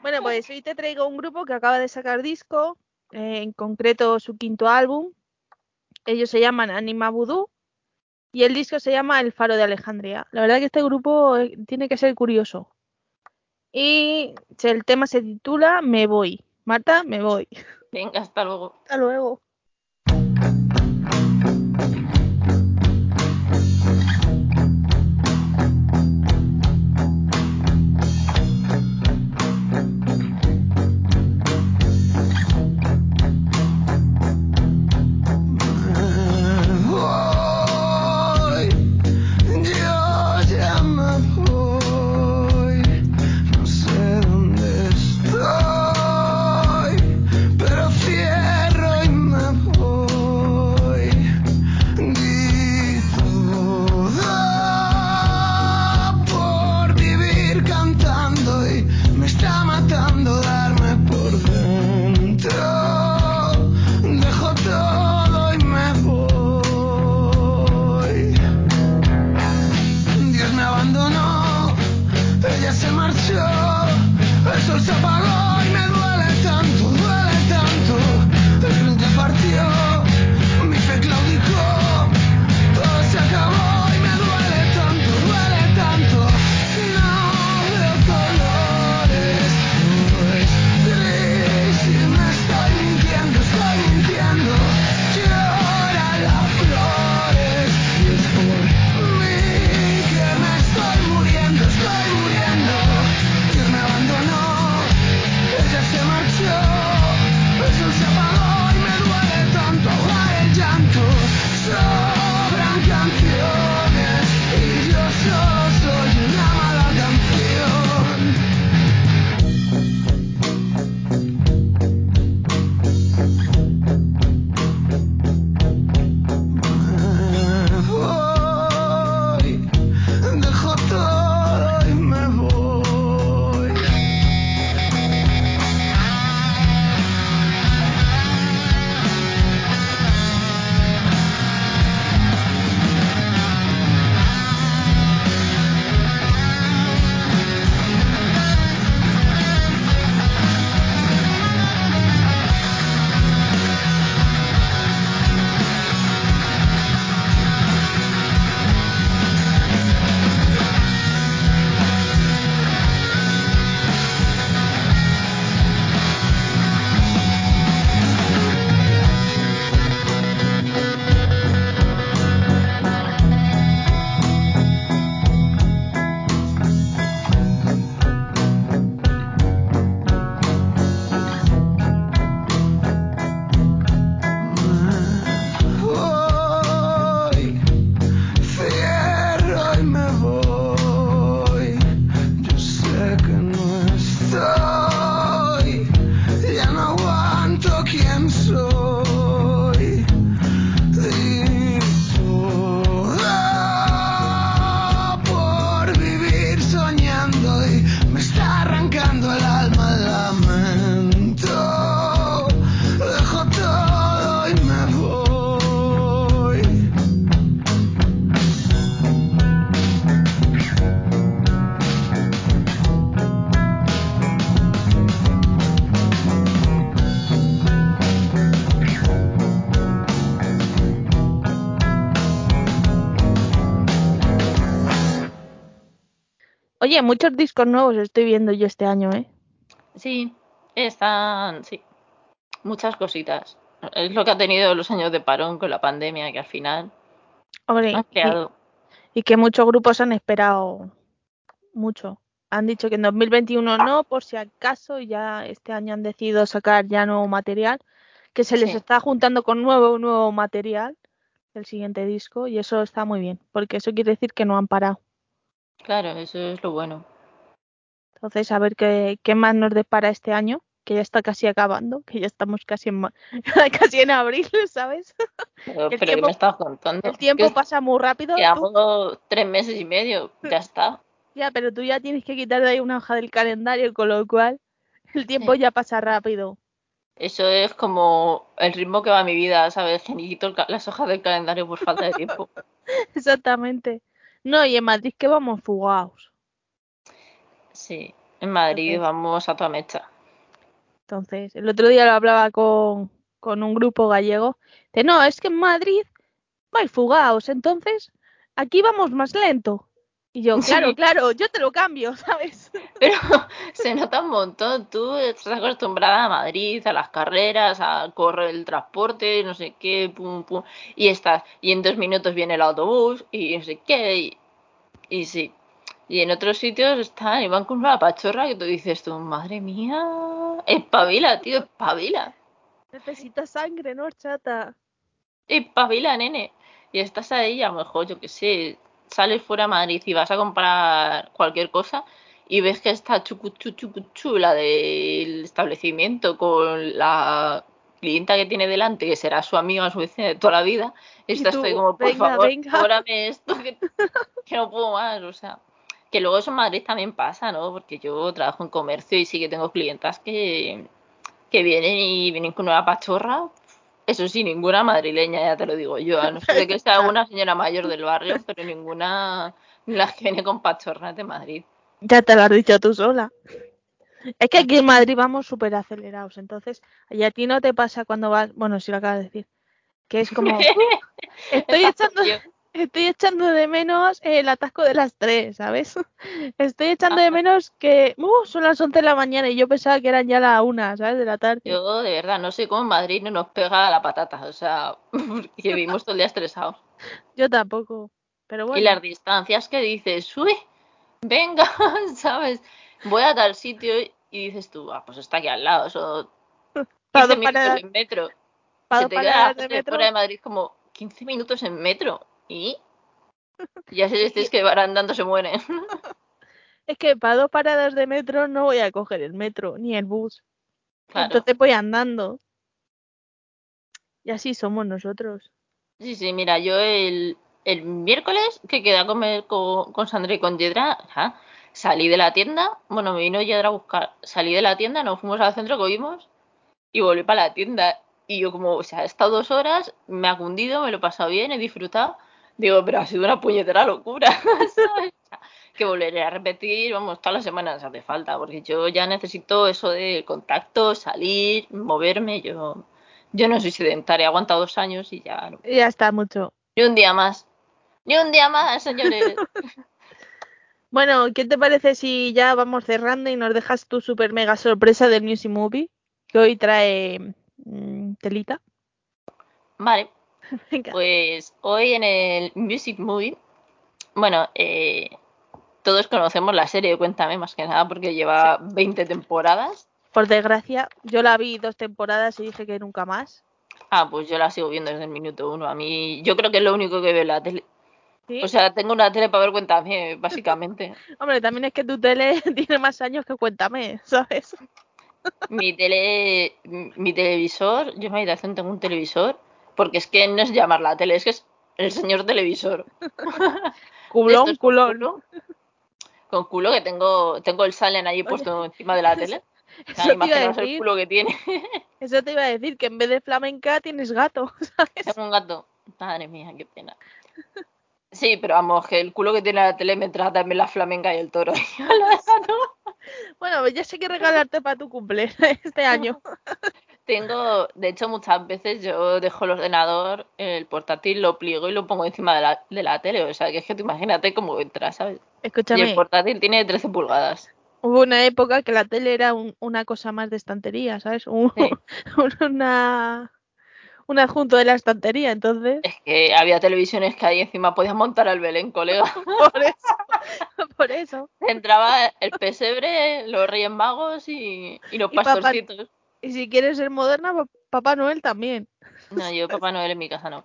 Speaker 4: Bueno, pues hoy te traigo un grupo que acaba de sacar disco, eh, en concreto su quinto álbum. Ellos se llaman Anima Voodoo y el disco se llama El Faro de Alejandría. La verdad que este grupo eh, tiene que ser curioso. Y el tema se titula Me voy. Marta, me voy. (laughs)
Speaker 3: Venga, hasta luego.
Speaker 4: Hasta luego. Oye, muchos discos nuevos estoy viendo yo este año, ¿eh?
Speaker 3: Sí, están, sí, muchas cositas. Es lo que ha tenido los años de parón con la pandemia, que al final
Speaker 4: Hombre,
Speaker 3: han creado.
Speaker 4: y que muchos grupos han esperado mucho. Han dicho que en 2021 no, por si acaso, y ya este año han decidido sacar ya nuevo material, que se les
Speaker 3: Sí.
Speaker 4: está juntando con nuevo, nuevo material del siguiente disco, y eso está muy bien, porque eso quiere decir que no han parado.
Speaker 3: Claro, eso es lo bueno.
Speaker 4: Entonces, a ver qué, qué más nos depara este año, que ya está casi acabando, que ya estamos casi en, (laughs) casi en abril, ¿sabes?
Speaker 3: Pero, (laughs)
Speaker 4: El
Speaker 3: pero ¿qué
Speaker 4: tiempo-
Speaker 3: me estás contando?
Speaker 4: El tiempo pasa muy rápido.
Speaker 3: Llevamos tres meses y medio, (laughs) ya está.
Speaker 4: ya, pero tú ya tienes que quitar de ahí una hoja del calendario, con lo cual el tiempo
Speaker 3: Sí.
Speaker 4: ya pasa rápido.
Speaker 3: Eso es como el ritmo que va mi vida, ¿sabes? Que ni quito las hojas del calendario por falta de tiempo.
Speaker 4: Exactamente. No, y en Madrid que vamos fugados.
Speaker 3: Sí, en Madrid
Speaker 4: Entonces-
Speaker 3: vamos a toda mecha.
Speaker 4: Entonces, el otro día lo hablaba con, con un grupo gallego. De no, es que en Madrid vais fugados, entonces aquí vamos más lento. Y yo, claro, claro, yo te lo cambio, (laughs) ¿sabes?
Speaker 3: Pero se nota un montón. Tú estás acostumbrada a Madrid, a las carreras, a correr el transporte, no sé qué, pum, pum. Y estás, y en dos minutos viene el autobús, y no sé qué, y, y sí. Y en otros sitios están y van con una pachorra que tú dices tú, madre mía, espabila, tío, espabila.
Speaker 4: Necesitas sangre, ¿no, chata?
Speaker 3: Espabila, nene. Y estás ahí, a lo mejor, yo qué sé, sales fuera a Madrid y vas a comprar cualquier cosa y ves que está chucuchu, chucuchu, la del establecimiento con la clienta que tiene delante, que será su amiga, su vecina de toda la vida.
Speaker 4: Y
Speaker 3: Estás
Speaker 4: tú,
Speaker 3: ahí como, por
Speaker 4: venga,
Speaker 3: favor, cóbrame esto, que, que no puedo más, o sea. Que luego eso en Madrid también pasa, ¿no? Porque yo trabajo en comercio y sí que tengo clientas que, que vienen y vienen con una pachorra. Eso sí, ninguna madrileña, ya te lo digo yo. A no ser de que sea una señora mayor del barrio, pero ninguna ni las que viene con de Madrid.
Speaker 4: Ya te lo has dicho tú sola. Es que aquí en Madrid vamos súper acelerados, entonces, y a ti no te pasa cuando vas, bueno, si lo acabas de decir, que es como, (laughs) "Uh, estoy echando, estoy echando de menos el atasco de las tres, ¿sabes? (laughs) Estoy echando de menos que, uh, son las 11 de la mañana y yo pensaba que eran ya las una, ¿sabes? De la tarde.
Speaker 3: Yo, de verdad, no sé cómo en Madrid no nos pega la patata. O sea, (laughs) que vivimos todo el día estresados. (laughs)
Speaker 4: Yo tampoco, pero bueno.
Speaker 3: Y las distancias que dices, uy, venga, ¿sabes? Voy a tal sitio y dices tú, ah, pues está aquí al lado, eso
Speaker 4: para
Speaker 3: 15
Speaker 4: dos
Speaker 3: minutos en metro. Se te queda
Speaker 4: de metro,
Speaker 3: fuera de Madrid como 15 minutos en metro. ¿Y? (laughs) Ya sé si es que van andando se mueren. (laughs)
Speaker 4: es que para dos paradas de metro no voy a coger el metro ni el bus.
Speaker 3: Claro.
Speaker 4: Entonces voy andando. Y así somos nosotros.
Speaker 3: Sí, sí, mira, yo el, el miércoles que quedé a comer con, con Sandra y con Yedra, salí de la tienda, bueno, me vino Yedra a buscar, salí de la tienda, nos fuimos al centro, comimos y volví para la tienda. Y yo como, o sea, he estado dos horas, me ha cundido, me lo he pasado bien, he disfrutado. Digo, pero ha sido una puñetera locura, (laughs) (laughs) que volveré a repetir, vamos, todas las semanas hace falta, porque yo ya necesito eso de contacto, salir, moverme, yo... Yo no soy sedentaria, he aguantado dos años y ya no
Speaker 4: Y ya está mucho.
Speaker 3: ni un día más. Ni un día más, señores. (laughs)
Speaker 4: Bueno, ¿qué te parece si ya vamos cerrando y nos dejas tu super mega sorpresa del Music Movie? Que hoy trae mm, telita.
Speaker 3: Vale, (laughs)
Speaker 4: Venga.
Speaker 3: pues hoy en el Music Movie, bueno, eh, todos conocemos la serie, cuéntame más que nada, porque lleva 20 temporadas.
Speaker 4: Por desgracia, yo la vi dos temporadas y dije que nunca más.
Speaker 3: Ah, pues yo la sigo viendo desde el minuto uno. A mí, yo creo que es lo único que veo en la tele.
Speaker 4: ¿sí?
Speaker 3: O sea, tengo una tele para ver cuéntame, básicamente. (laughs)
Speaker 4: Hombre, también es que tu tele (laughs) tiene más años que cuéntame, ¿sabes?
Speaker 3: Mi tele, mi televisor, yo en mi habitación tengo un televisor, porque es que no es llamar la tele, es que es el señor televisor. (laughs)
Speaker 4: Culón,
Speaker 3: es con
Speaker 4: culón.
Speaker 3: culo, Con culo que tengo, tengo el Salen ahí puesto encima de la tele. (laughs)
Speaker 4: Eso
Speaker 3: Nada,
Speaker 4: te iba a
Speaker 3: imaginaos el culo que tiene. (laughs)
Speaker 4: Eso te iba a decir, que en vez de flamenca tienes gato, ¿sabes?
Speaker 3: Tengo un gato. Madre mía, qué pena. Sí, pero vamos, que el culo que tiene la tele me trata también la flamenca y el toro.
Speaker 4: Bueno, pues ya sé que regalarte para tu cumple este año.
Speaker 3: Tengo, de hecho, muchas veces yo dejo el ordenador, el portátil, lo pliego y lo pongo encima de la, de la tele. O sea, que es que tú imagínate cómo entra, ¿sabes? Y
Speaker 4: Escúchame,
Speaker 3: el portátil tiene 13 pulgadas.
Speaker 4: hubo una época que la tele era un- una cosa más de estantería, ¿sabes? Un,
Speaker 3: Sí. (laughs)
Speaker 4: una, un adjunto de la estantería, entonces,
Speaker 3: Es que había televisiones que ahí encima podías montar al Belén, colega. (laughs)
Speaker 4: por eso, (laughs) por eso.
Speaker 3: Entraba el pesebre, los Reyes Magos y, y los
Speaker 4: Y papá-
Speaker 3: pastorcitos.
Speaker 4: Y si quieres ser moderna, pa- Papá Noel también,
Speaker 3: No, yo (laughs) Papá Noel en mi casa no.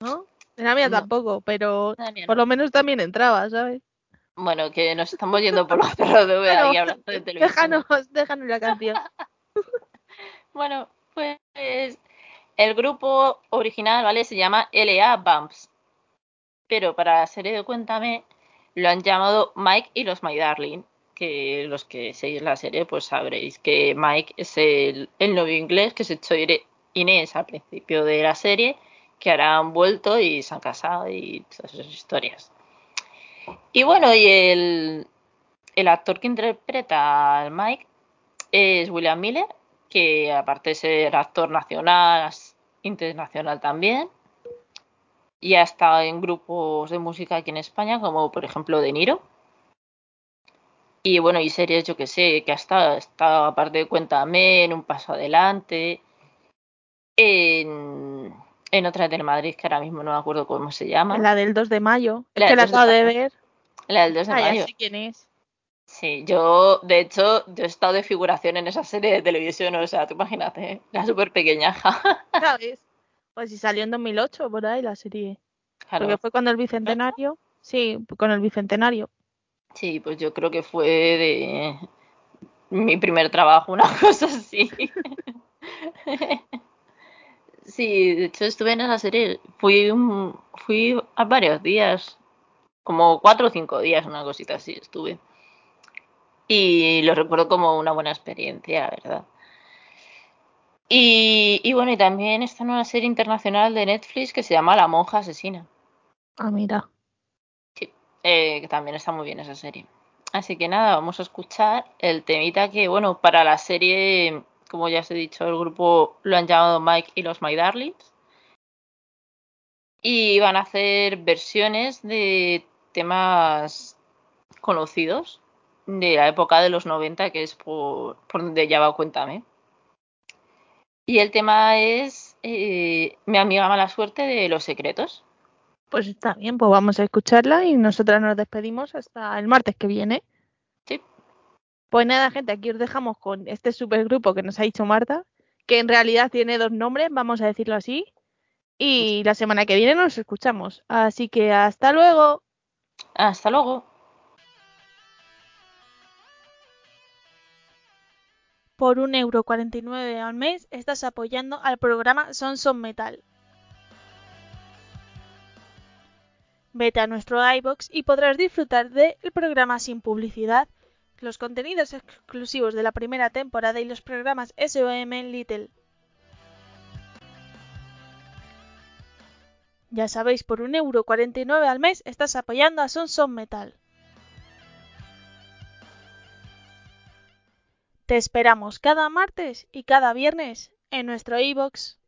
Speaker 4: ¿no? En la mía
Speaker 3: No.
Speaker 4: tampoco, pero
Speaker 3: mía
Speaker 4: por
Speaker 3: no.
Speaker 4: lo menos también entraba, ¿sabes?
Speaker 3: Bueno, que nos estamos yendo por los cerros de
Speaker 4: Bueno,
Speaker 3: aquí hablando de (laughs) televisión.
Speaker 4: Déjanos, (laughs) déjanos la canción.
Speaker 3: Bueno, pues el grupo original, ¿vale? Se llama LA Bumps. Pero para la serie de Cuéntame lo han llamado Mike y los My Darling. Que los que seguís la serie, pues sabréis que Mike es el, el novio inglés que se echó Inés al principio de la serie, que ahora han vuelto y se han casado y todas esas historias. Y bueno, y el, el actor que interpreta al Mike es William Miller, que aparte de ser actor nacional, internacional también. Y ha estado en grupos de música aquí en España, como por ejemplo De Niro. Y bueno, y series, yo que sé, que ha estado, ha estado aparte de Cuéntame, en Un Paso Adelante, en, en otra de Telemadrid, que ahora mismo no me acuerdo cómo se llama.
Speaker 4: La del 2 de mayo. Es que la
Speaker 3: 2 de
Speaker 4: acabo de
Speaker 3: mayo.
Speaker 4: ver.
Speaker 3: La del 2 de
Speaker 4: Ah, ya
Speaker 3: mayo.
Speaker 4: sé quién es.
Speaker 3: Sí, yo, de hecho, yo he estado de figuración en esa serie de televisión, o sea, tú imagínate, ¿eh? la súper pequeñaja. (laughs)
Speaker 4: ¿Sabes? (laughs) Pues si salió en 2008 por ahí la serie.
Speaker 3: Claro.
Speaker 4: Porque fue cuando el bicentenario. Sí, con el bicentenario.
Speaker 3: Sí, pues yo creo que fue de mi primer trabajo, (laughs) una cosa así. Sí, de hecho estuve en esa serie, fui fui a varios días, como cuatro o cinco días, una cosita así estuve. Y lo recuerdo como una buena experiencia, verdad. Y, y bueno, y también está en una serie internacional de Netflix que se llama La monja asesina.
Speaker 4: Ah, mira.
Speaker 3: Eh, que también está muy bien esa serie. Así que nada, vamos a escuchar el temita que, bueno, para la serie, como ya os he dicho, el grupo lo han llamado Mike y los My Darlings. Y van a hacer versiones de temas conocidos de la época de los 90, que es por, donde ya va Cuéntame. Y el tema es eh, Mi amiga mala suerte de los secretos.
Speaker 4: Pues está bien, pues vamos a escucharla y nosotras nos despedimos hasta el martes que viene.
Speaker 3: Sí.
Speaker 4: Pues nada, gente, aquí os dejamos con este supergrupo que nos ha dicho Marta, que en realidad tiene dos nombres, vamos a decirlo así. Y la semana que viene nos escuchamos. Así que hasta luego.
Speaker 3: Hasta luego.
Speaker 4: Por un euro 49 al mes estás apoyando al programa Son Son Metal. Vete a nuestro iBox y podrás disfrutar del programa sin publicidad, los contenidos exclusivos de la primera temporada y los programas SOM Little. Ya sabéis, por un euro 49 al mes estás apoyando a Son Son Metal. Te esperamos cada martes y cada viernes en nuestro iBox.